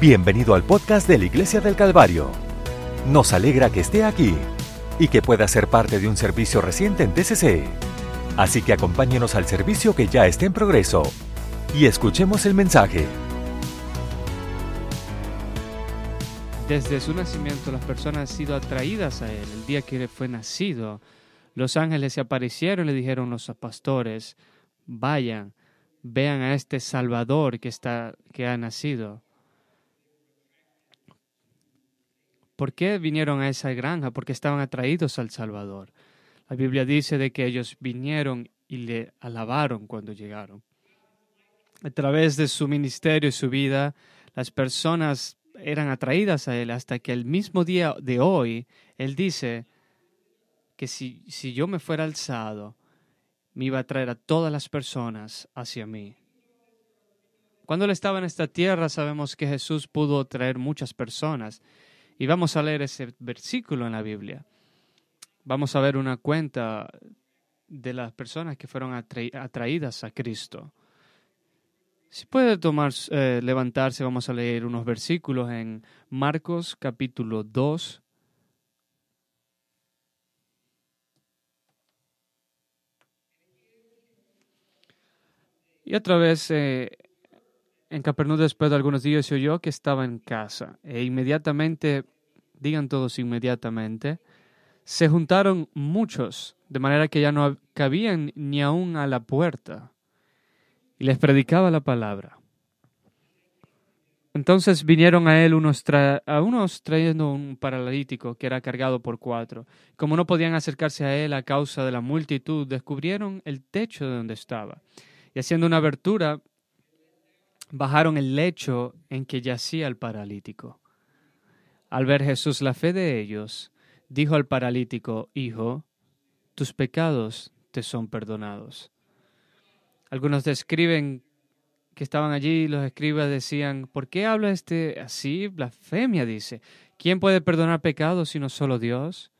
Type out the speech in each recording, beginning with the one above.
Bienvenido al podcast de la Iglesia del Calvario. Nos alegra que esté aquí y que pueda ser parte de un servicio reciente en TCC. Así que acompáñenos al servicio que ya está en progreso y escuchemos el mensaje. Desde su nacimiento las personas han sido atraídas a él. El día que fue nacido, los ángeles se aparecieron y le dijeron los pastores, vayan, vean a este Salvador que, está, que ha nacido. ¿Por qué vinieron a esa granja? Porque estaban atraídos al Salvador. La Biblia dice de que ellos vinieron y le alabaron cuando llegaron. A través de su ministerio y su vida, las personas eran atraídas a él hasta que el mismo día de hoy, él dice que si, si yo me fuera alzado, me iba a traer a todas las personas hacia mí. Cuando él estaba en esta tierra, sabemos que Jesús pudo traer muchas personas. Y vamos a leer ese versículo en la Biblia. Vamos a ver una cuenta de las personas que fueron atraídas a Cristo. Si puede tomar, eh, levantarse, vamos a leer unos versículos en Marcos capítulo 2. Y otra vez eh, en Capernaum después de algunos días se oyó que estaba en casa e inmediatamente, digan todos inmediatamente, se juntaron muchos, de manera que ya no cabían ni aún a la puerta y les predicaba la palabra. Entonces vinieron a él unos, a unos trayendo un paralítico que era cargado por cuatro. Como no podían acercarse a él a causa de la multitud, descubrieron el techo de donde estaba. Y haciendo una abertura, bajaron el lecho en que yacía el paralítico. Al ver Jesús la fe de ellos, dijo al paralítico, Hijo, tus pecados te son perdonados. Algunos describen que estaban allí, los escribas decían, ¿por qué habla este así? Blasfemia, dice. ¿Quién puede perdonar pecados sino solo Dios?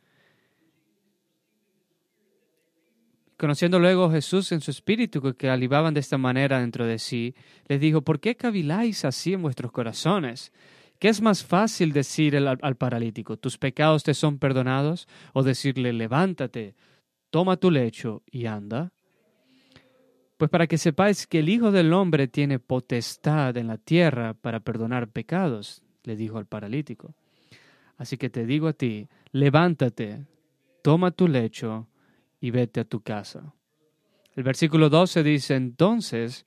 Conociendo luego Jesús en su espíritu que alivaban de esta manera dentro de sí, les dijo, ¿por qué caviláis así en vuestros corazones? ¿Qué es más fácil decir al, al paralítico, tus pecados te son perdonados? O decirle, levántate, toma tu lecho y anda. Pues para que sepáis que el Hijo del Hombre tiene potestad en la tierra para perdonar pecados, le dijo al paralítico. Así que te digo a ti, levántate, toma tu lecho y vete a tu casa. El versículo 12 dice, entonces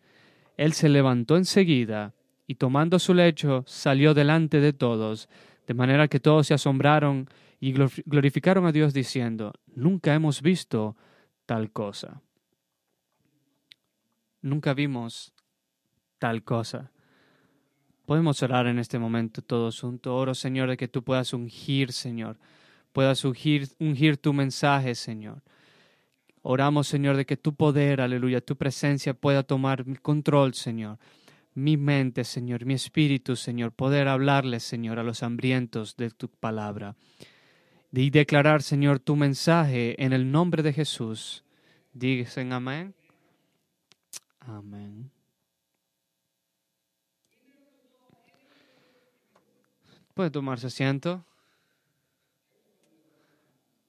él se levantó enseguida y tomando su lecho salió delante de todos, de manera que todos se asombraron y glorificaron a Dios diciendo, nunca hemos visto tal cosa nunca vimos tal cosa. Podemos orar en este momento todos juntos. Oro, Señor, de que tú puedas ungir, Señor. Puedas ungir, ungir tu mensaje, Señor. Oramos, Señor, de que tu poder, aleluya, tu presencia pueda tomar control, Señor. Mi mente, Señor, mi espíritu, Señor, poder hablarle, Señor, a los hambrientos de tu palabra. Y declarar, Señor, tu mensaje en el nombre de Jesús. Dicen amén. Amén. Puede tomarse asiento.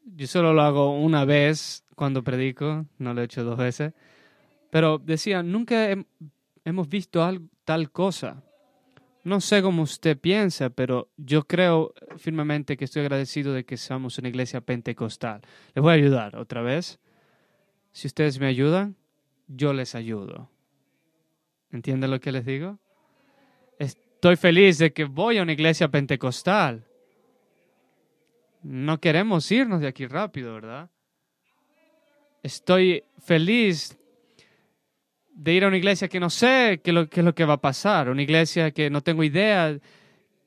Yo solo lo hago una vez cuando predico, no lo he hecho dos veces. Pero decía, nunca hemos visto tal cosa. No sé cómo usted piensa, pero yo creo firmemente que estoy agradecido de que seamos una iglesia pentecostal. Les voy a ayudar otra vez. Si ustedes me ayudan, yo les ayudo. ¿Entienden lo que les digo? Estoy feliz de que voy a una iglesia pentecostal. No queremos irnos de aquí rápido, ¿verdad? Estoy feliz de ir a una iglesia que no sé qué, es lo que va a pasar, una iglesia que no tengo idea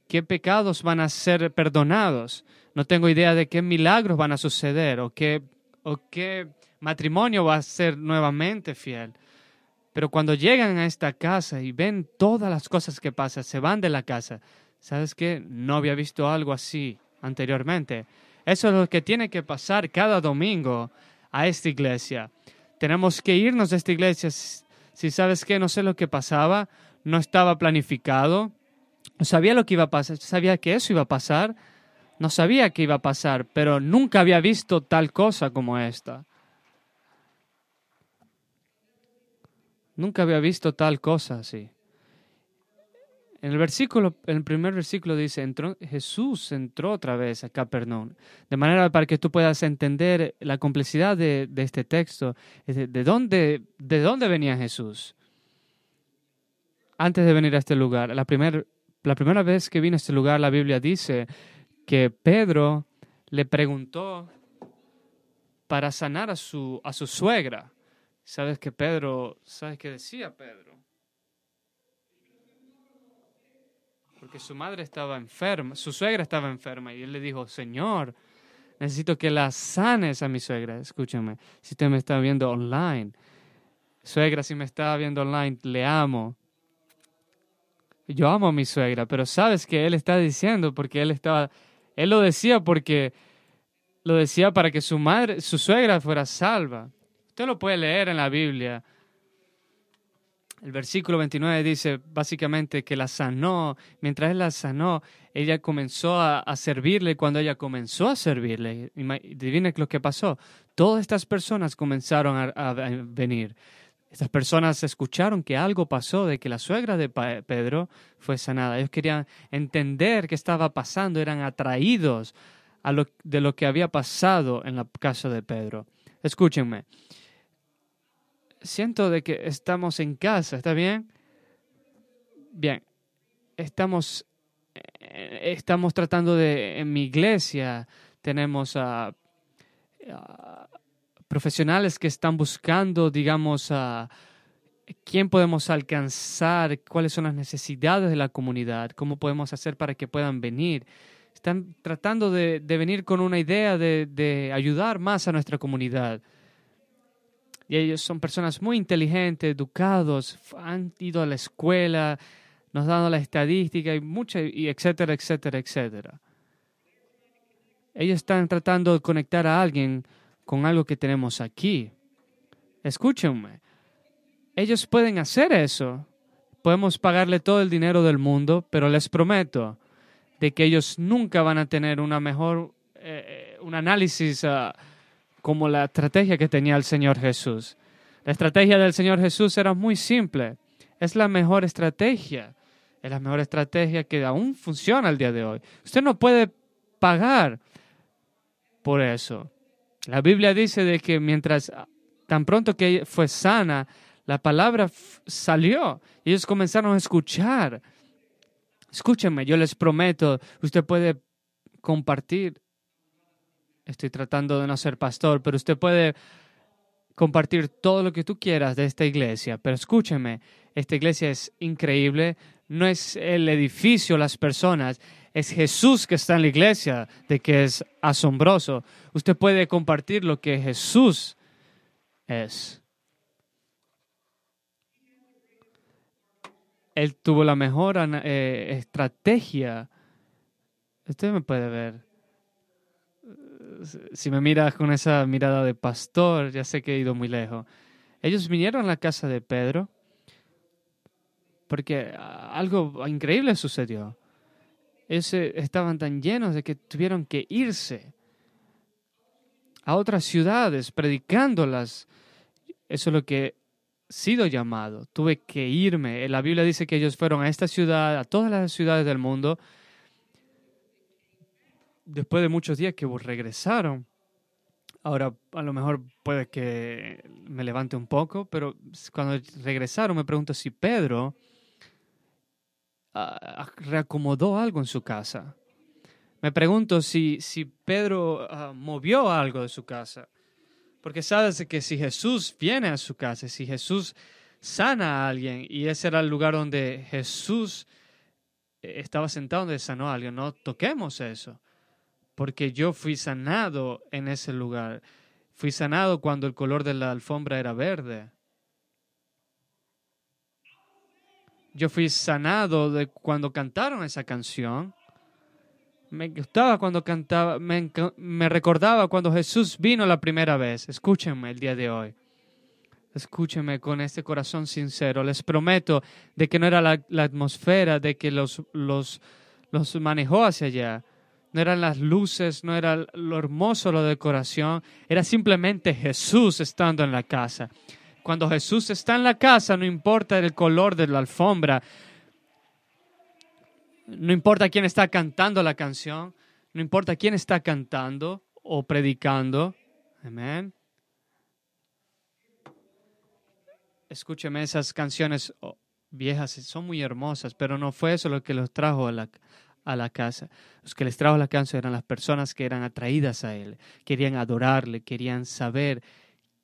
qué pecados van a ser perdonados, no tengo idea de qué milagros van a suceder o qué, o qué matrimonio va a ser nuevamente fiel. Pero cuando llegan a esta casa y ven todas las cosas que pasan, se van de la casa. ¿Sabes qué? No había visto algo así anteriormente. Eso es lo que tiene que pasar cada domingo a esta iglesia. Tenemos que irnos de esta iglesia. Si sabes qué, no sé lo que pasaba, no estaba planificado. No sabía lo que iba a pasar, sabía que eso iba a pasar, no sabía que iba a pasar, pero nunca había visto tal cosa como esta. Nunca había visto tal cosa así. En el versículo, el primer versículo dice, entró, Jesús entró otra vez a Capernaum. De manera para que tú puedas entender la complejidad de, este texto, de, de, dónde, de dónde venía Jesús. Antes de venir a este lugar, la, primer, la primera vez que vino a este lugar, la Biblia dice que Pedro le preguntó para sanar a su, a su suegra. ¿Sabes que Pedro, sabes qué decía Pedro? Porque su madre estaba enferma, su suegra estaba enferma y él le dijo, Señor, necesito que la sanes a mi suegra. Escúchame, si usted me está viendo online, suegra, si me está viendo online, le amo. Yo amo a mi suegra, pero sabes que él está diciendo porque él estaba, él lo decía porque lo decía para que su madre, su suegra fuera salva. Usted lo puede leer en la Biblia. El versículo 29 dice básicamente que la sanó. Mientras él la sanó, ella comenzó a, servirle. Cuando ella comenzó a servirle, adivine lo que pasó. Todas estas personas comenzaron a, venir. Estas personas escucharon que algo pasó, de que la suegra de Pedro fue sanada. Ellos querían entender qué estaba pasando, eran atraídos de lo que había pasado en la casa de Pedro. Escúchenme siento de que estamos en casa, ¿está bien? Bien, estamos, eh, estamos tratando de, en mi iglesia, tenemos a, profesionales que están buscando, digamos, a quién podemos alcanzar, cuáles son las necesidades de la comunidad, cómo podemos hacer para que puedan venir. Están tratando de, venir con una idea de, de ayudar más a nuestra comunidad. Y ellos son personas muy inteligentes, educados, han ido a la escuela, nos dado la estadística y mucha, y etcétera, etcétera, etcétera. Ellos están tratando de conectar a alguien con algo que tenemos aquí. Escúchenme. Ellos pueden hacer eso. Podemos pagarle todo el dinero del mundo, pero les prometo de que ellos nunca van a tener una mejor, eh, eh, un análisis uh, como la estrategia que tenía el Señor Jesús. La estrategia del Señor Jesús era muy simple. Es la mejor estrategia. Es la mejor estrategia que aún funciona el día de hoy. Usted no puede pagar por eso. La Biblia dice de que mientras tan pronto que fue sana, la palabra salió ellos comenzaron a escuchar. Escúchenme, yo les prometo, usted puede compartir estoy tratando de no ser pastor, pero usted puede compartir todo lo que tú quieras de esta iglesia, pero escúcheme, esta iglesia es increíble, no es el edificio, las personas, es Jesús que está en la iglesia, de que es asombroso. Usted puede compartir lo que Jesús es. Él tuvo la mejor eh, estrategia. Usted me puede ver si me miras con esa mirada de pastor, ya sé que he ido muy lejos. Ellos vinieron a la casa de Pedro porque algo increíble sucedió. Ellos estaban tan llenos de que tuvieron que irse a otras ciudades predicándolas. Eso es lo que he sido llamado. Tuve que irme. La Biblia dice que ellos fueron a esta ciudad, a todas las ciudades del mundo, después de muchos días que regresaron, ahora a lo mejor puede que me levante un poco, pero cuando regresaron me pregunto si Pedro ah, reacomodó algo en su casa. Me pregunto si, si Pedro ah, movió algo de su casa. Porque sabes que si Jesús viene a su casa, si Jesús sana a alguien, y ese era el lugar donde Jesús eh, estaba sentado donde sanó a alguien, no toquemos eso porque yo fui sanado en ese lugar. Fui sanado cuando el color de la alfombra era verde. Yo fui sanado de cuando cantaron esa canción. Me gustaba cuando cantaba, me, recordaba cuando Jesús vino la primera vez. Escúchenme el día de hoy. Escúcheme con este corazón sincero. Les prometo de que no era la, atmósfera de que los, los, los manejó hacia allá. No eran las luces, no era lo hermoso la decoración. Era simplemente Jesús estando en la casa. Cuando Jesús está en la casa, no importa el color de la alfombra, no importa quién está cantando la canción, no importa quién está cantando o predicando. Amén. Escúcheme, esas canciones oh, viejas son muy hermosas, pero no fue eso lo que los trajo a la, a la casa. Los que les trajo la canción eran las personas que eran atraídas a Él, querían adorarle, querían saber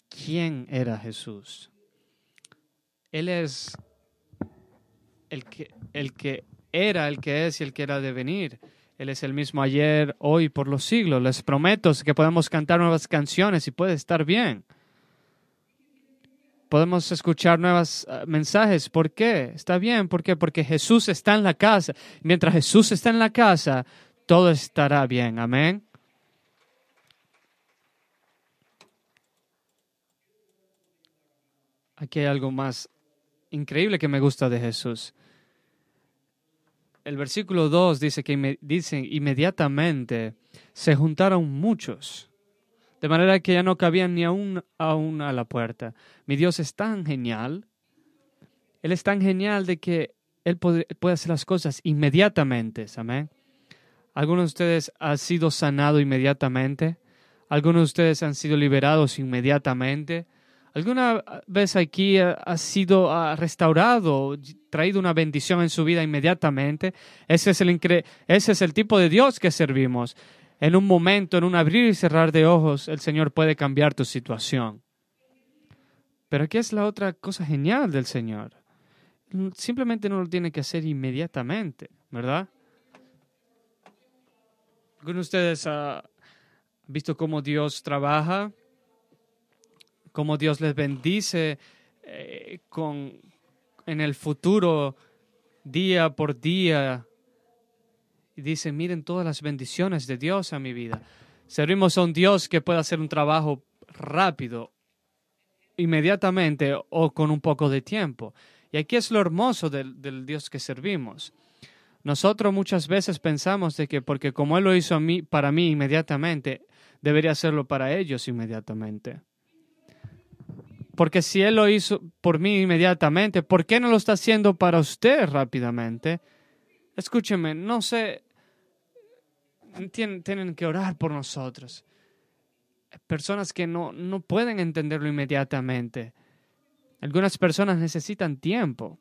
quién era Jesús. Él es el que, el que era, el que es y el que era de venir. Él es el mismo ayer, hoy, por los siglos. Les prometo que podemos cantar nuevas canciones y puede estar bien. Podemos escuchar nuevos ah, mensajes. ¿Por qué? Está bien. ¿Por qué? Porque Jesús está en la casa. Mientras Jesús está en la casa, todo estará bien. Amén. Aquí hay algo más increíble que me gusta de Jesús el versículo 2 dice que dicen inmediatamente se juntaron muchos, de manera que ya no cabían ni aún, aún a la puerta. Mi Dios es tan genial, Él es tan genial de que Él puede, hacer las cosas inmediatamente, amén. Algunos de ustedes han sido sanados inmediatamente, algunos de ustedes han sido liberados inmediatamente, ¿Alguna vez aquí ha sido restaurado, traído una bendición en su vida inmediatamente? Ese es, el ese es el tipo de Dios que servimos. En un momento, en un abrir y cerrar de ojos, el Señor puede cambiar tu situación. Pero aquí es la otra cosa genial del Señor. Simplemente no lo tiene que hacer inmediatamente, ¿verdad? ¿Alguno de ustedes ha visto cómo Dios trabaja? cómo Dios les bendice eh, con, en el futuro, día por día. Y dice, miren todas las bendiciones de Dios a mi vida. Servimos a un Dios que puede hacer un trabajo rápido, inmediatamente o con un poco de tiempo. Y aquí es lo hermoso del, del Dios que servimos. Nosotros muchas veces pensamos de que porque como Él lo hizo a mí, para mí inmediatamente, debería hacerlo para ellos inmediatamente. Porque si Él lo hizo por mí inmediatamente, ¿por qué no lo está haciendo para usted rápidamente? Escúcheme, no sé, tienen, que orar por nosotros. Personas que no, no pueden entenderlo inmediatamente. Algunas personas necesitan tiempo.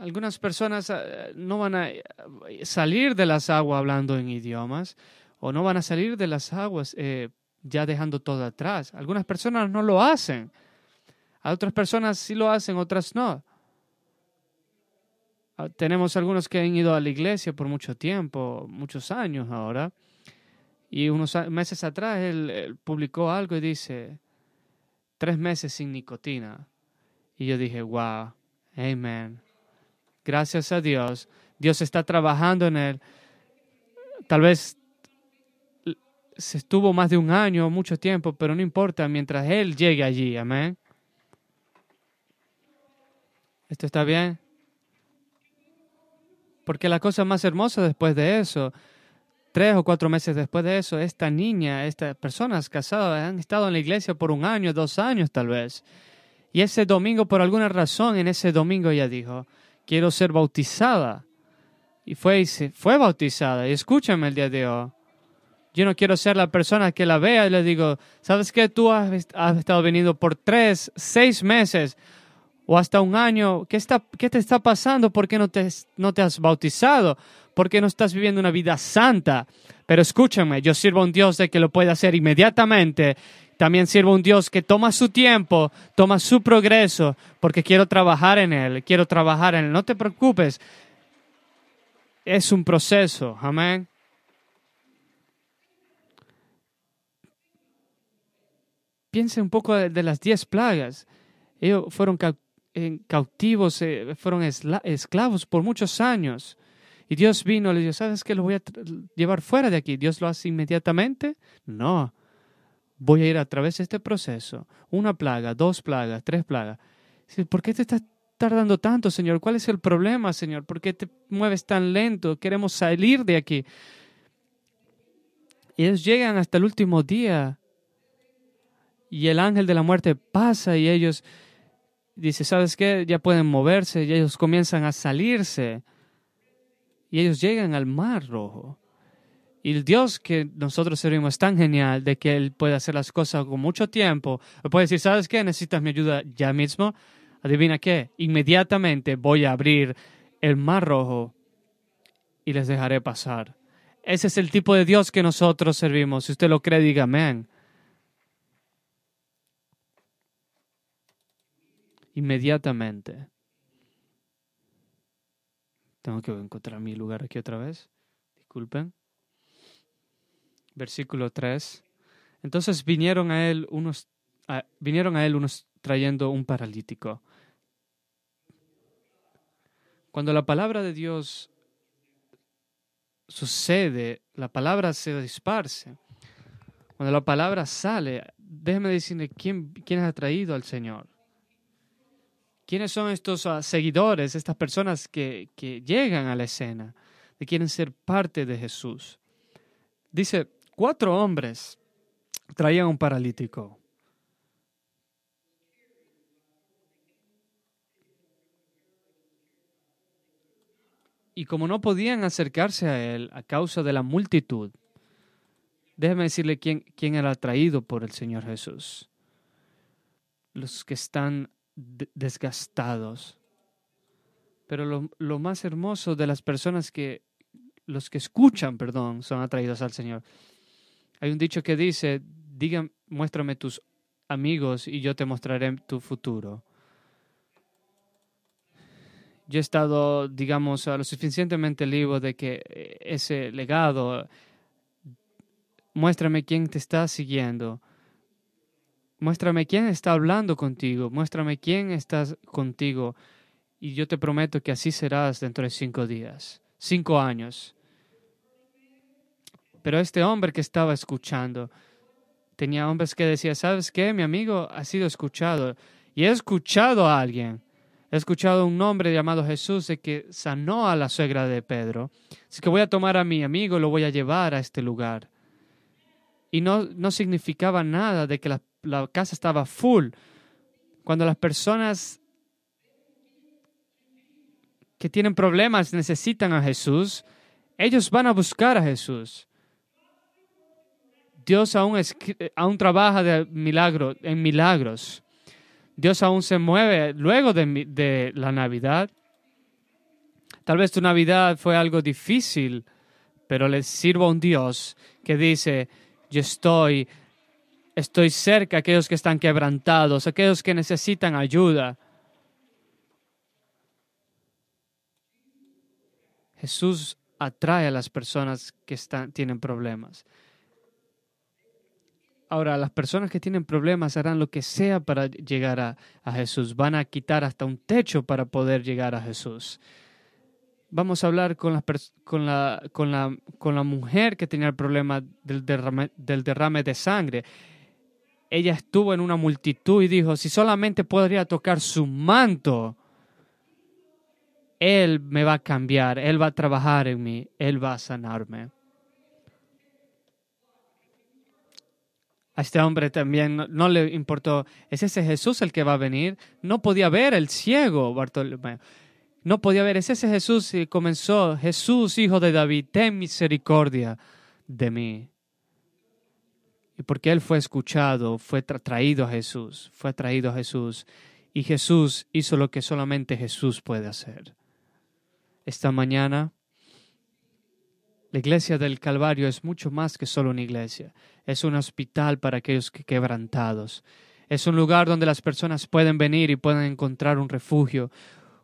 Algunas personas eh, no van a salir de las aguas hablando en idiomas o no van a salir de las aguas eh, ya dejando todo atrás. Algunas personas no lo hacen. A otras personas sí lo hacen, otras no. Ah, tenemos algunos que han ido a la iglesia por mucho tiempo, muchos años ahora. Y unos meses atrás él, publicó algo y dice, tres meses sin nicotina. Y yo dije, wow, amen. Gracias a Dios. Dios está trabajando en él. Tal vez se estuvo más de un año, mucho tiempo, pero no importa, mientras Él llegue allí, amén. ¿Esto está bien? Porque la cosa más hermosa después de eso, tres o cuatro meses después de eso, esta niña, estas personas casadas han estado en la iglesia por un año, dos años tal vez. Y ese domingo, por alguna razón, en ese domingo ella dijo, quiero ser bautizada. Y fue y fue bautizada. Y escúchame el día de hoy. Yo no quiero ser la persona que la vea y le digo, ¿sabes qué? Tú has, estado venido por tres, seis meses o hasta un año. ¿Qué, está, qué te está pasando? ¿Por qué no te, no te has bautizado? ¿Por qué no estás viviendo una vida santa? Pero escúchame, yo sirvo a un Dios de que lo puede hacer inmediatamente. También sirvo a un Dios que toma su tiempo, toma su progreso, porque quiero trabajar en Él, quiero trabajar en Él. No te preocupes, es un proceso, amén. Piense un poco de, las diez plagas. Ellos fueron cautivos, eh, fueron esclavos por muchos años. Y Dios vino le dijo, ¿sabes qué? Lo voy a llevar fuera de aquí. ¿Dios lo hace inmediatamente? No. voy a ir a través de este proceso, una plaga, dos plagas, tres plagas. ¿Por qué te estás tardando tanto, Señor? ¿Cuál es el problema, Señor? ¿Por qué te mueves tan lento? Queremos salir de aquí. Y ellos llegan hasta el último día y el ángel de la muerte pasa y ellos dice, ¿sabes qué? Ya pueden moverse y ellos comienzan a salirse y ellos llegan al mar rojo. Y el Dios que nosotros servimos es tan genial de que Él puede hacer las cosas con mucho tiempo. Puede decir, ¿sabes qué? Necesitas mi ayuda ya mismo. Adivina qué. Inmediatamente voy a abrir el mar rojo y les dejaré pasar. Ese es el tipo de Dios que nosotros servimos. Si usted lo cree, diga amén. Inmediatamente. Tengo que encontrar mi lugar aquí otra vez. Disculpen versículo 3. Entonces vinieron a él unos, vinieron a él unos trayendo un paralítico. Cuando la palabra de Dios sucede, la palabra se disparce. Cuando la palabra sale, déjeme decirle quién, quién ha traído al Señor. ¿Quiénes son estos ah, seguidores, estas personas que, que llegan a la escena, que quieren ser parte de Jesús? Dice cuatro hombres traían un paralítico. Y como no podían acercarse a él a causa de la multitud, déjeme decirle quién, quién era traído por el Señor Jesús. Los que están desgastados. Pero lo, lo, más hermoso de las personas que, los que escuchan, perdón, son atraídos al Señor. Hay un dicho que dice, diga, muéstrame tus amigos y yo te mostraré tu futuro. Yo he estado, digamos, lo suficientemente libre de que eh, ese legado, muéstrame quién te está siguiendo, muéstrame quién está hablando contigo, muéstrame quién está contigo y yo te prometo que así serás dentro de cinco días, cinco años. Pero este hombre que estaba escuchando, tenía hombres que decían, ¿sabes qué? Mi amigo ha sido escuchado. Y he escuchado a alguien. He escuchado a un hombre llamado Jesús que sanó a la suegra de Pedro. Así que voy a tomar a mi amigo y lo voy a llevar a este lugar. Y no, no significaba nada de que la, la casa estaba full. Cuando las personas que tienen problemas necesitan a Jesús, ellos van a buscar a Jesús. Dios aún, aún trabaja de en milagros. Dios aún se mueve luego de, de la Navidad. Tal vez tu Navidad fue algo difícil, pero le sirvo a un Dios que dice, yo estoy, estoy cerca a aquellos que están quebrantados, aquellos que necesitan ayuda. Jesús atrae a las personas que están, tienen problemas. Ahora, las personas que tienen problemas harán lo que sea para llegar a, Jesús. Van a quitar hasta un techo para poder llegar a Jesús. Vamos a hablar con la, mujer que tenía el problema del derrame de sangre. Ella estuvo en una multitud y dijo, si solamente podría tocar su manto, Él me va a cambiar, Él va a trabajar en mí, Él va a sanarme. A este hombre también no, le importó, ¿es ese Jesús el que va a venir? No podía ver el ciego, Bartolomé. No podía ver, es ese Jesús y comenzó, Jesús, hijo de David, ten misericordia de mí. Y porque él fue escuchado, fue traído a Jesús, fue traído a Jesús. Y Jesús hizo lo que solamente Jesús puede hacer. Esta mañana la iglesia del Calvario es mucho más que solo una iglesia. Es un hospital para aquellos que quebrantados. Es un lugar donde las personas pueden venir y pueden encontrar un refugio.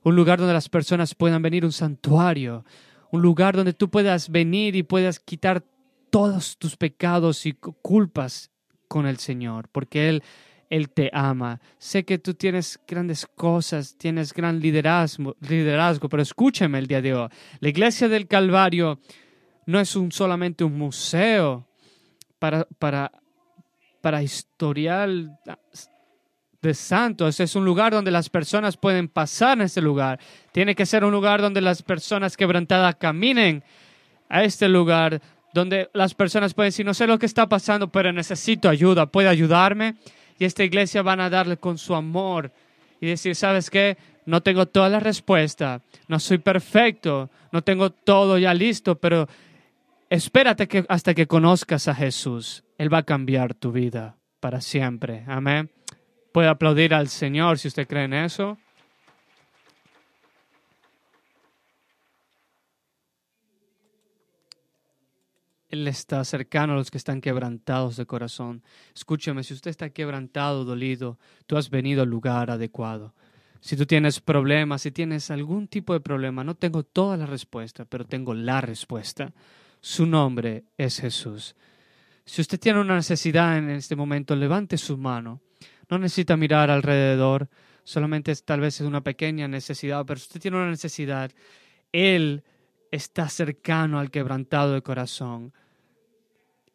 Un lugar donde las personas puedan venir, un santuario. Un lugar donde tú puedas venir y puedas quitar todos tus pecados y culpas con el Señor, porque Él, Él te ama. Sé que tú tienes grandes cosas, tienes gran liderazgo, liderazgo, pero escúchame el día de hoy. La iglesia del Calvario no es un, solamente un museo para, para, para historial de santos. Es un lugar donde las personas pueden pasar en ese lugar. Tiene que ser un lugar donde las personas quebrantadas caminen a este lugar, donde las personas pueden decir, no sé lo que está pasando, pero necesito ayuda, puede ayudarme. Y esta iglesia van a darle con su amor y decir, ¿sabes qué? No tengo toda la respuesta, no soy perfecto, no tengo todo ya listo, pero espérate que hasta que conozcas a Jesús. Él va a cambiar tu vida para siempre. Amén. Puede aplaudir al Señor si usted cree en eso. Él está cercano a los que están quebrantados de corazón. Escúchame, si usted está quebrantado, dolido, tú has venido al lugar adecuado. Si tú tienes problemas, si tienes algún tipo de problema, no tengo toda la respuesta, pero tengo la respuesta. Su nombre es Jesús. Si usted tiene una necesidad en este momento, levante su mano. No necesita mirar alrededor, solamente es, tal vez es una pequeña necesidad, pero si usted tiene una necesidad, Él está cercano al quebrantado de corazón.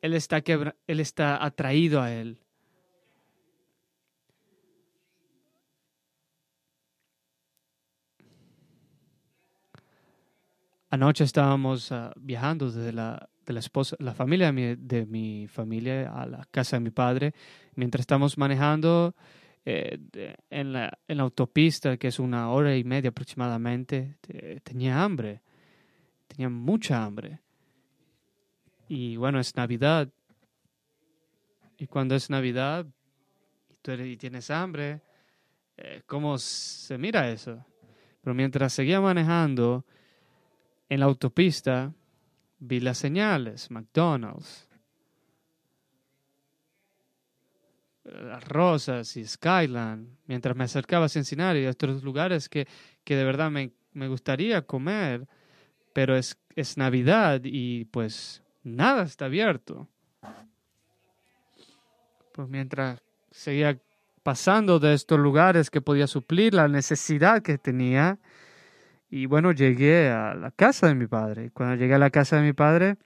Él está, él está atraído a Él. Anoche estábamos ah, viajando desde la, de la esposa, la familia de mi, familia a la casa de mi padre. Mientras estamos manejando eh, en, la, en, la, autopista, que es una hora y media aproximadamente, tenía hambre. Tenía mucha hambre. Y bueno, es Navidad. Y cuando es Navidad y tú y tienes hambre, eh, ¿cómo se mira eso? Pero mientras seguía manejando en la autopista, vi las señales, McDonald's, las Rosas y Skyland, mientras me acercaba a Cincinnati y a otros lugares que, que de verdad me, me gustaría comer, pero es, es Navidad y pues nada está abierto. Pues mientras seguía pasando de estos lugares que podía suplir la necesidad que tenía, y bueno, llegué a la casa de mi padre. Cuando llegué a la casa de mi padre,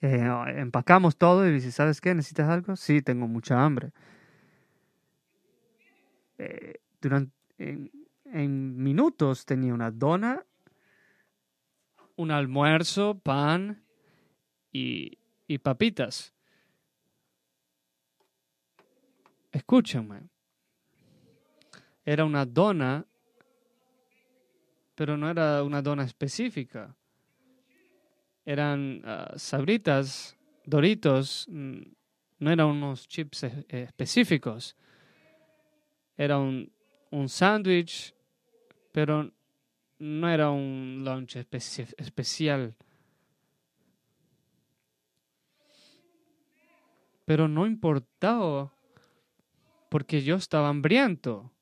eh, empacamos todo y dice, ¿sabes qué? ¿Necesitas algo? Sí, tengo mucha hambre. Eh, durante, en, en minutos tenía una dona, un almuerzo, pan y, y papitas. Escúchenme. Era una dona, pero no era una dona específica. Eran ah, sabritas, doritos, no eran unos chips específicos. Era un, un sándwich, pero no era un lunch especial. Pero no importaba porque yo estaba hambriento.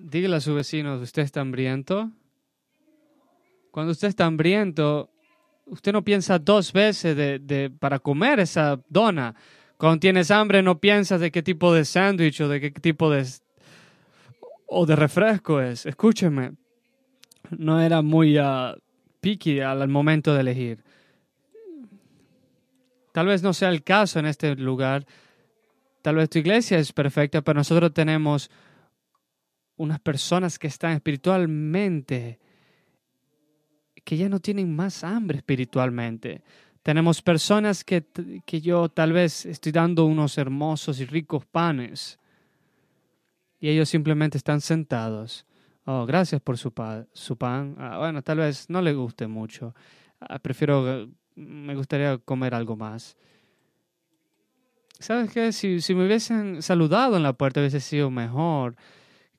Dígale a su vecino, ¿usted está hambriento? Cuando usted está hambriento, usted no piensa dos veces de, para comer esa dona. Cuando tienes hambre no piensas de qué tipo de sándwich o de qué tipo de o de refresco es. Escúcheme, no era muy uh, picky al momento de elegir. Tal vez no sea el caso en este lugar. Tal vez tu iglesia es perfecta, pero nosotros tenemos unas personas que están espiritualmente que ya no tienen más hambre espiritualmente. Tenemos personas que, que yo tal vez estoy dando unos hermosos y ricos panes y ellos simplemente están sentados. Oh, gracias por su, su pan. Ah, bueno, tal vez no le guste mucho. Ah, prefiero, me gustaría comer algo más. ¿Sabes qué? Si, si me hubiesen saludado en la puerta hubiese sido mejor.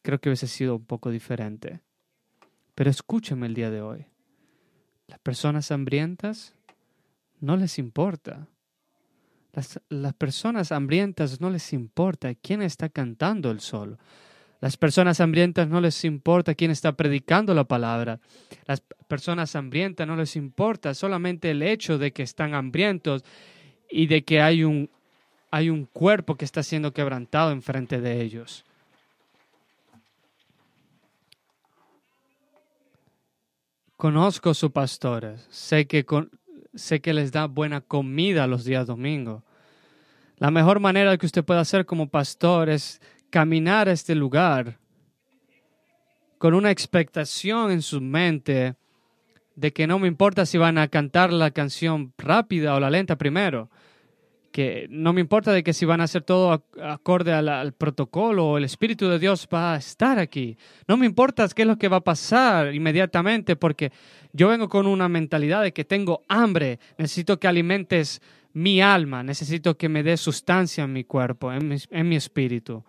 Creo que hubiese sido un poco diferente. Pero escúcheme el día de hoy. Las personas hambrientas no les importa. Las, las, personas hambrientas no les importa quién está cantando el sol. Las personas hambrientas no les importa quién está predicando la palabra. Las personas hambrientas no les importa solamente el hecho de que están hambrientos y de que hay un, hay un cuerpo que está siendo quebrantado enfrente de ellos. Conozco sus pastores, sé que, sé que les da buena comida los días domingos. La mejor manera que usted pueda hacer como pastor es caminar a este lugar con una expectación en su mente de que no me importa si van a cantar la canción rápida o la lenta primero, que no me importa de que si van a hacer todo acorde al, protocolo o el Espíritu de Dios va a estar aquí. No me importa qué es lo que va a pasar inmediatamente porque yo vengo con una mentalidad de que tengo hambre, necesito que alimentes mi alma, necesito que me dé sustancia en mi cuerpo, en mi, en mi espíritu.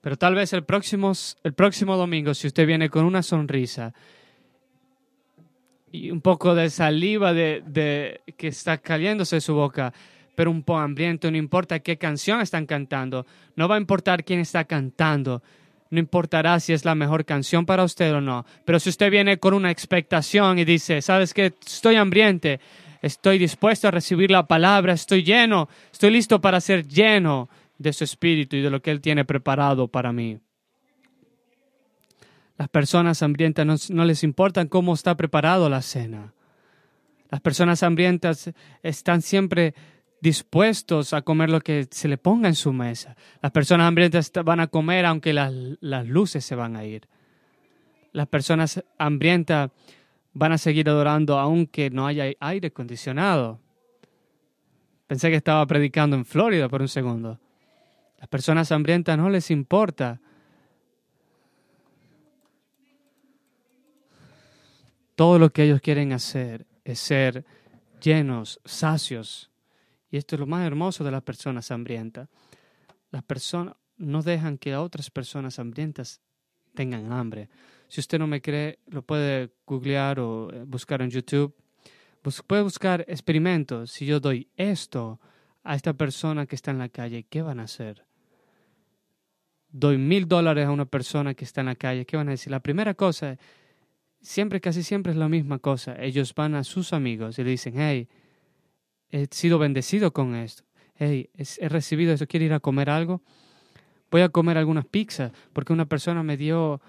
Pero tal vez el próximo, el próximo domingo, si usted viene con una sonrisa y un poco de saliva de, que está cayéndose de su boca, pero un poco hambriento, no importa qué canción están cantando, no va a importar quién está cantando, no importará si es la mejor canción para usted o no, pero si usted viene con una expectación y dice, sabes que estoy hambriente, estoy dispuesto a recibir la palabra, estoy lleno, estoy listo para ser lleno de su espíritu y de lo que Él tiene preparado para mí. Las personas hambrientas no, les importa cómo está preparado la cena. Las personas hambrientas están siempre dispuestos a comer lo que se le ponga en su mesa. Las personas hambrientas van a comer aunque las, las luces se van a ir. Las personas hambrientas van a seguir adorando aunque no haya aire acondicionado. Pensé que estaba predicando en Florida por un segundo. Las personas hambrientas no les importa Todo lo que ellos quieren hacer es ser llenos, sacios. Y esto es lo más hermoso de las personas hambrientas. Las personas no dejan que otras personas hambrientas tengan hambre. Si usted no me cree, lo puede googlear o eh, buscar en YouTube. puede buscar experimentos. Si yo doy esto a esta persona que está en la calle, ¿qué van a hacer? Doy mil dólares a una persona que está en la calle, ¿qué van a decir? La primera cosa siempre, casi siempre es la misma cosa. Ellos van a sus amigos y le dicen, hey, he sido bendecido con esto. Hey, he recibido esto, ¿quiere ir a comer algo? Voy a comer algunas pizzas porque una persona me dio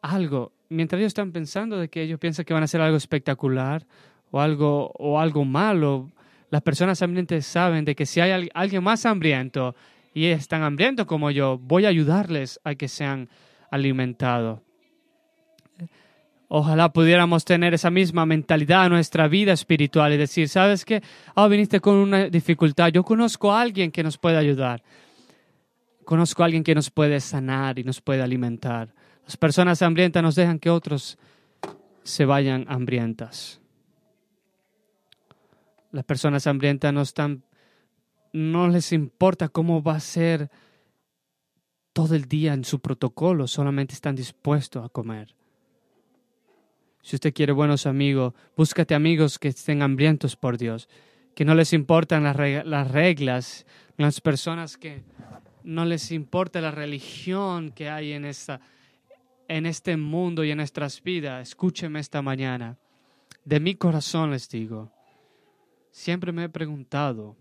algo. Mientras ellos están pensando de que ellos piensan que van a hacer algo espectacular o algo, o algo malo, las personas hambrientas saben de que si hay alguien más hambriento y están hambrientos como yo, voy a ayudarles a que sean alimentados. Ojalá pudiéramos tener esa misma mentalidad en nuestra vida espiritual y decir, ¿sabes qué? Ah, viniste con una dificultad. Yo conozco a alguien que nos puede ayudar. Conozco a alguien que nos puede sanar y nos puede alimentar. Las personas hambrientas nos dejan que otros se vayan hambrientas. Las personas hambrientas no están, no les importa cómo va a ser todo el día en su protocolo, solamente están dispuestos a comer. Si usted quiere buenos amigos, búscate amigos que estén hambrientos por Dios, que no les importan las, reglas, las personas que no les importa la religión que hay en, esta, en este mundo y en nuestras vidas. Escúcheme esta mañana. De mi corazón les digo, siempre me he preguntado,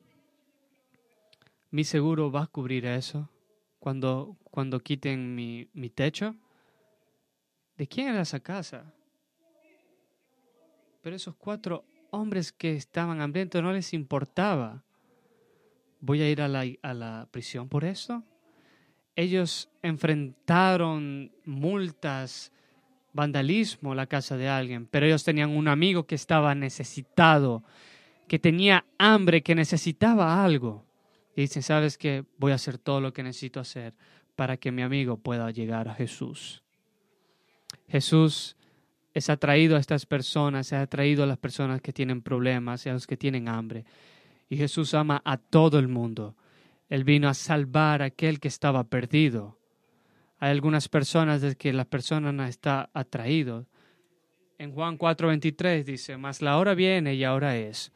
¿mi seguro va a cubrir eso cuando, cuando quiten mi, mi techo? ¿De quién era esa casa? Pero esos cuatro hombres que estaban hambrientos no les importaba. ¿Voy a ir a la, a la prisión por eso? Ellos enfrentaron multas, vandalismo a la casa de alguien, pero ellos tenían un amigo que estaba necesitado, que tenía hambre, que necesitaba algo. Y dicen, ¿sabes qué? Voy a hacer todo lo que necesito hacer para que mi amigo pueda llegar a Jesús. Jesús es atraído a estas personas, ha atraído a las personas que tienen problemas y a los que tienen hambre. Y Jesús ama a todo el mundo. Él vino a salvar a aquel que estaba perdido. Hay algunas personas de que la persona no está atraído. En Juan 4:23 dice, mas la hora viene y ahora es,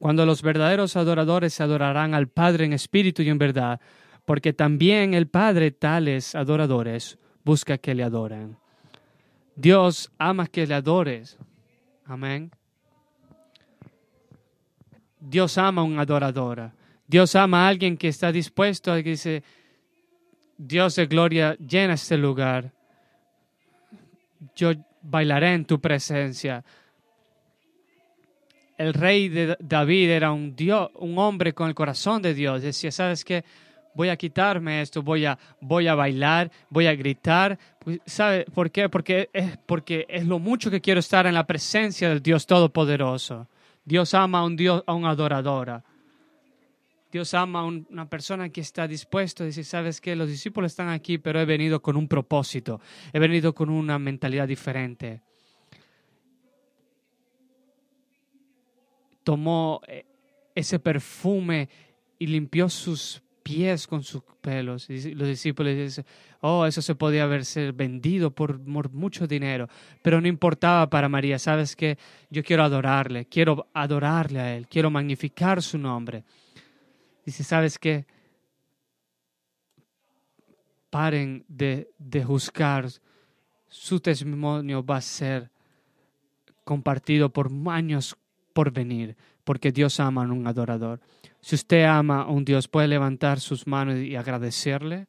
cuando los verdaderos adoradores adorarán al Padre en espíritu y en verdad, porque también el Padre tales adoradores busca que le adoren. Dios ama que le adores. Amén. Dios ama a un adoradora. Dios ama a alguien que está dispuesto a que dice, Dios de gloria, llena este lugar. Yo bailaré en tu presencia. El rey de David era un Dios, un hombre con el corazón de Dios. Decía, ¿sabes qué? Voy a quitarme esto, voy a, voy a bailar, voy a gritar. Pues, ¿Sabe por qué? Porque es, porque es lo mucho que quiero estar en la presencia del Dios Todopoderoso. Dios ama a un Dios, a una adoradora. Dios ama a una persona que está dispuesto a decir, sabes que los discípulos están aquí, pero he venido con un propósito, he venido con una mentalidad diferente. Tomó eh, ese perfume y limpió sus pies con sus pelos. Y los discípulos dicen, oh, eso se podía haber sido vendido por, mucho dinero, pero no importaba para María, sabes que yo quiero adorarle, quiero adorarle a Él, quiero magnificar su nombre. Dice, ¿sabes qué? Paren de, de juzgar. Su testimonio va a ser compartido por años por venir, porque Dios ama a un adorador. Si usted ama a un Dios, puede levantar sus manos y agradecerle.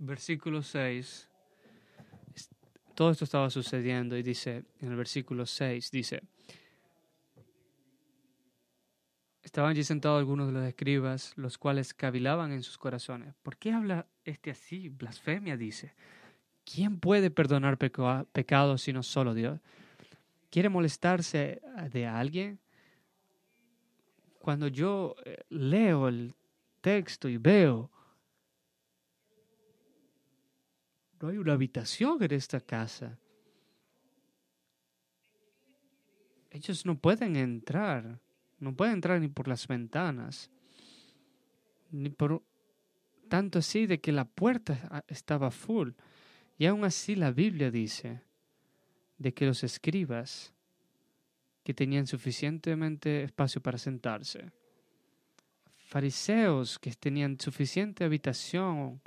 versículo 6, todo esto estaba sucediendo y dice, en el versículo 6, dice, estaban allí sentados algunos de los escribas, los cuales cavilaban en sus corazones. ¿Por qué habla este así? Blasfemia, dice. ¿Quién puede perdonar pecados sino solo Dios? ¿Quiere molestarse de alguien? Cuando yo eh, leo el texto y veo No hay una habitación en esta casa. Ellos no pueden entrar. No pueden entrar ni por las ventanas. Ni por tanto así de que la puerta estaba full. Y aún así la Biblia dice de que los escribas que tenían suficientemente espacio para sentarse, fariseos que tenían suficiente habitación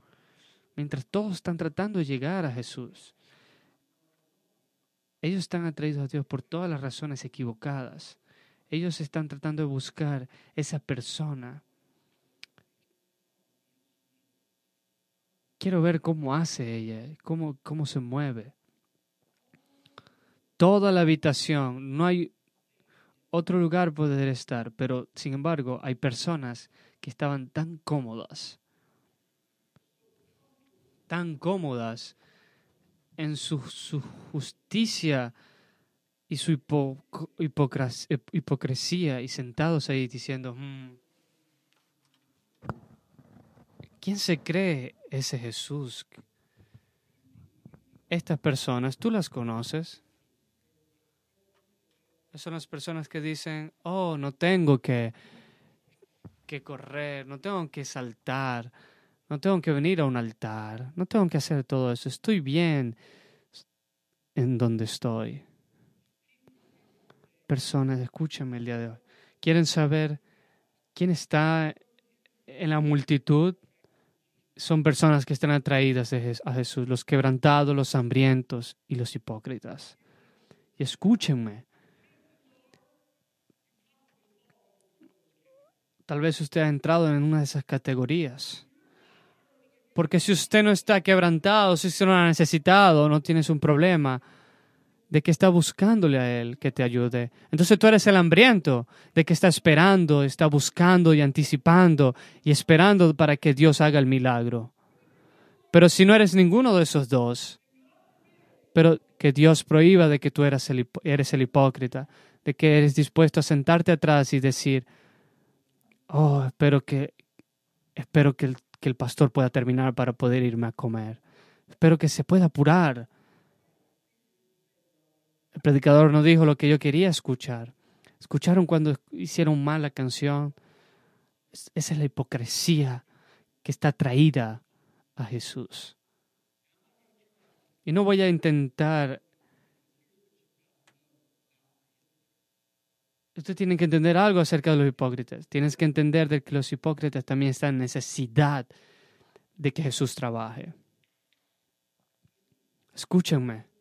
mientras todos están tratando de llegar a Jesús. Ellos están atraídos a Dios por todas las razones equivocadas. Ellos están tratando de buscar esa persona. Quiero ver cómo hace ella, cómo, cómo se mueve. Toda la habitación, no hay otro lugar poder estar, pero sin embargo hay personas que estaban tan cómodas tan cómodas en su, justicia y su hipocresía y sentados ahí diciendo, mm, ¿quién se cree ese Jesús? Estas personas, ¿tú las conoces? Son las personas que dicen, oh, no tengo que, que correr, no tengo que saltar, no tengo que venir a un altar. No tengo que hacer todo eso. Estoy bien en donde estoy. Personas, escúchame el día de hoy. ¿Quieren saber quién está en la multitud? Son personas que están atraídas a Jesús, los quebrantados, los hambrientos y los hipócritas. Y escúchenme. Tal vez usted ha entrado en una de esas categorías. Porque si usted no está quebrantado, si usted no ha necesitado, no tienes un problema, de que está buscándole a Él que te ayude. Entonces tú eres el hambriento, de que está esperando, está buscando y anticipando y esperando para que Dios haga el milagro. Pero si no eres ninguno de esos dos, pero que Dios prohíba de que tú eres el, eres el hipócrita, de que eres dispuesto a sentarte atrás y decir, oh, espero que, espero que el que el pastor pueda terminar para poder irme a comer. Espero que se pueda apurar. El predicador no dijo lo que yo quería escuchar. Escucharon cuando hicieron mal la canción. Esa es la hipocresía que está traída a Jesús. Y no voy a intentar Usted tiene que entender algo acerca de los hipócritas. Tienes que entender de que los hipócritas también están en necesidad de que Jesús trabaje. Escúchenme.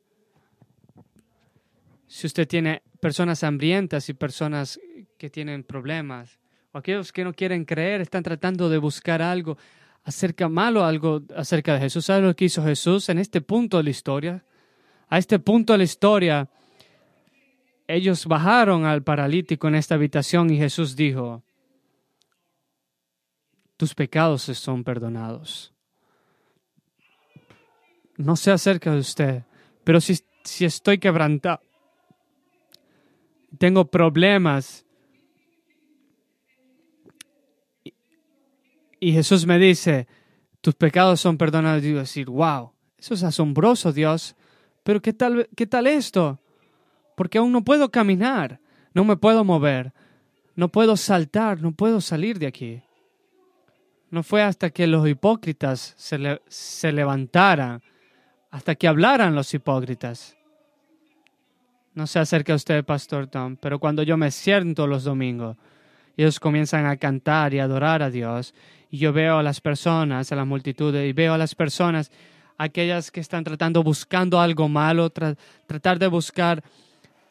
Si usted tiene personas hambrientas y personas que tienen problemas, o aquellos que no quieren creer, están tratando de buscar algo acerca malo, algo acerca de Jesús. ¿Sabe lo que hizo Jesús en este punto de la historia? A este punto de la historia, ellos bajaron al paralítico en esta habitación y Jesús dijo, tus pecados son perdonados. No sé acerca de usted, pero si, si estoy quebrantado, tengo problemas, y Jesús me dice, tus pecados son perdonados, digo decir, wow, eso es asombroso, Dios, pero ¿qué tal, qué tal esto? Porque aún no puedo caminar, no me puedo mover, no puedo saltar, no puedo salir de aquí. No fue hasta que los hipócritas se levantaran, hasta que hablaran los hipócritas. No sé acerca de usted, Pastor Tom, pero cuando yo me siento los domingos, ellos comienzan a cantar y adorar a Dios, y yo veo a las personas, a la multitud, y veo a las personas, aquellas que están tratando, buscando algo malo, tratar de buscar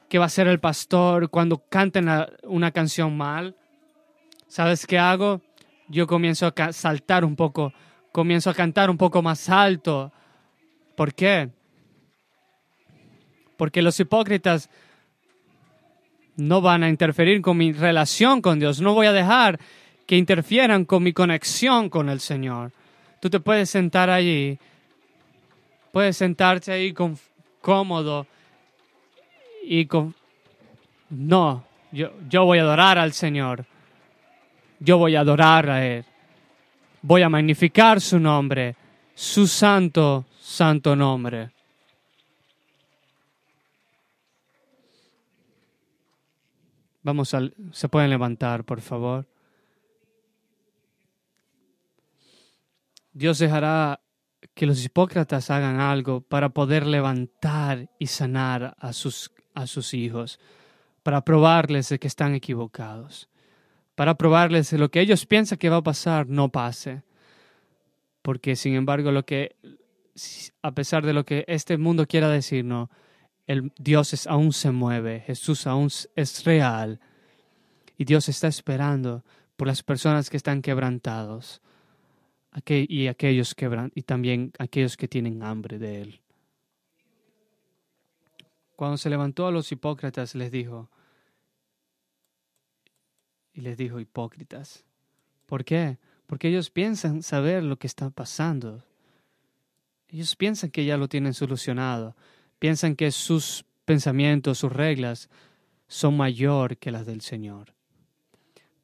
qué va a ser el pastor cuando canten una canción mal. ¿Sabes qué hago? yo comienzo a saltar un poco, comienzo a cantar un poco más alto. ¿Por qué? Porque los hipócritas no van a interferir con mi relación con Dios. No voy a dejar que interfieran con mi conexión con el Señor. Tú te puedes sentar allí, puedes sentarte ahí cómodo y con... No, yo, yo voy a adorar al Señor yo voy a adorar a Él. Voy a magnificar su nombre, su santo, santo nombre. Vamos a, se pueden levantar, por favor. Dios dejará que los hipócratas hagan algo para poder levantar y sanar a sus, a sus hijos, para probarles de que están equivocados para probarles que lo que ellos piensan que va a pasar no pase. Porque sin embargo, lo que, a pesar de lo que este mundo quiera decirnos, el Dios aún se mueve, Jesús aún es real. Y Dios está esperando por las personas que están quebrantados y, aquellos quebran, y también aquellos que tienen hambre de Él. Cuando se levantó a los hipócratas, les dijo, y les dijo, hipócritas. ¿Por qué? Porque ellos piensan saber lo que está pasando. Ellos piensan que ya lo tienen solucionado. Piensan que sus pensamientos, sus reglas son mayor que las del Señor.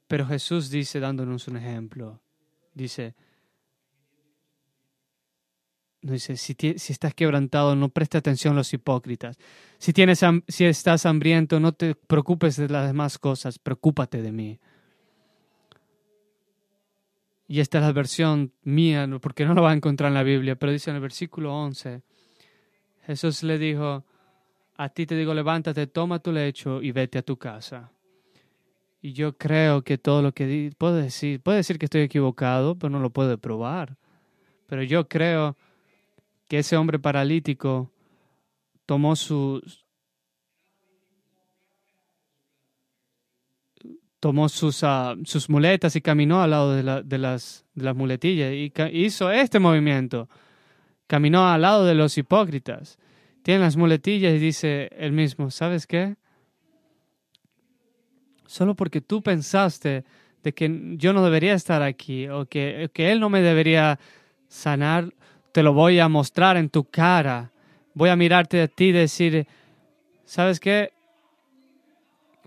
Pero Jesús dice, dándonos un ejemplo, dice, dice si, estás quebrantado, no preste atención a los hipócritas. Si, tienes, si estás hambriento, no te preocupes de las demás cosas, preocúpate de mí. Y esta es la versión mía, porque no lo va a encontrar en la Biblia, pero dice en el versículo 11, Jesús le dijo, a ti te digo, levántate, toma tu lecho y vete a tu casa. Y yo creo que todo lo que puedo decir, puedo decir que estoy equivocado, pero no lo puedo probar. Pero yo creo que ese hombre paralítico tomó sus, tomó sus, ah, sus muletas y caminó al lado de, la, de, las, de las muletillas y hizo este movimiento. Caminó al lado de los hipócritas. Tiene las muletillas y dice él mismo, ¿sabes qué? Solo porque tú pensaste de que yo no debería estar aquí o que, que él no me debería sanar, te lo voy a mostrar en tu cara. Voy a mirarte a ti y decir, ¿sabes qué?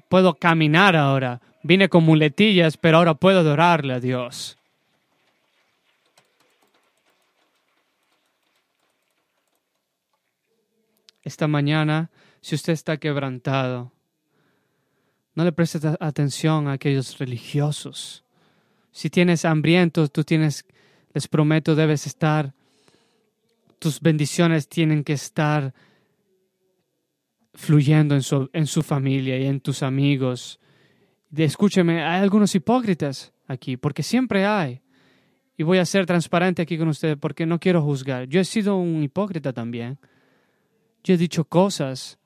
Puedo caminar ahora. Vine con muletillas, pero ahora puedo adorarle a Dios. Esta mañana, si usted está quebrantado, no le prestes atención a aquellos religiosos. Si tienes hambrientos, tú tienes, les prometo, debes estar, tus bendiciones tienen que estar fluyendo en su, en su familia y en tus amigos escúcheme, hay algunos hipócritas aquí, porque siempre hay. Y voy a ser transparente aquí con ustedes porque no quiero juzgar. Yo he sido un hipócrita también. Yo he dicho cosas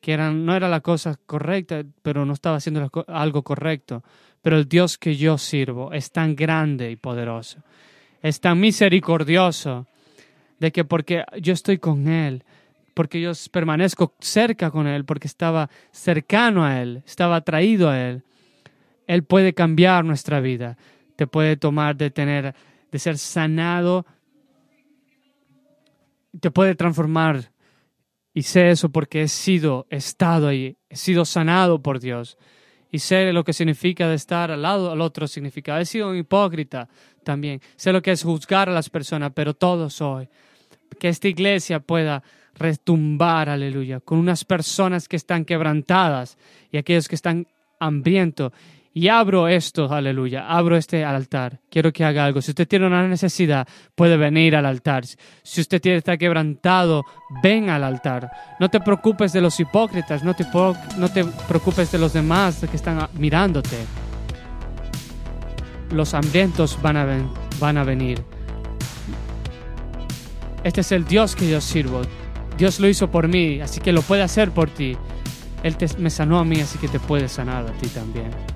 que eran, no era la cosa correcta, pero no estaba haciendo algo correcto. Pero el Dios que yo sirvo es tan grande y poderoso, es tan misericordioso, de que porque yo estoy con Él, porque yo permanezco cerca con Él, porque estaba cercano a Él, estaba atraído a Él, Él puede cambiar nuestra vida, te puede tomar de tener, de ser sanado, te puede transformar. Y sé eso porque he sido, estado ahí, he sido sanado por Dios. Y sé lo que significa de estar al lado al otro significa. He sido un hipócrita también. Sé lo que es juzgar a las personas, pero todo soy. Que esta iglesia pueda retumbar, aleluya, con unas personas que están quebrantadas y aquellos que están hambrientos y abro esto, aleluya, abro este altar. Quiero que haga algo. Si usted tiene una necesidad, puede venir al altar. Si usted tiene, está quebrantado, ven al altar. No te preocupes de los hipócritas, no te, preocupes de los demás que están mirándote. Los hambrientos van a, van a venir. Este es el Dios que yo sirvo. Dios lo hizo por mí, así que lo puede hacer por ti. Él te, me sanó a mí, así que te puede sanar a ti también.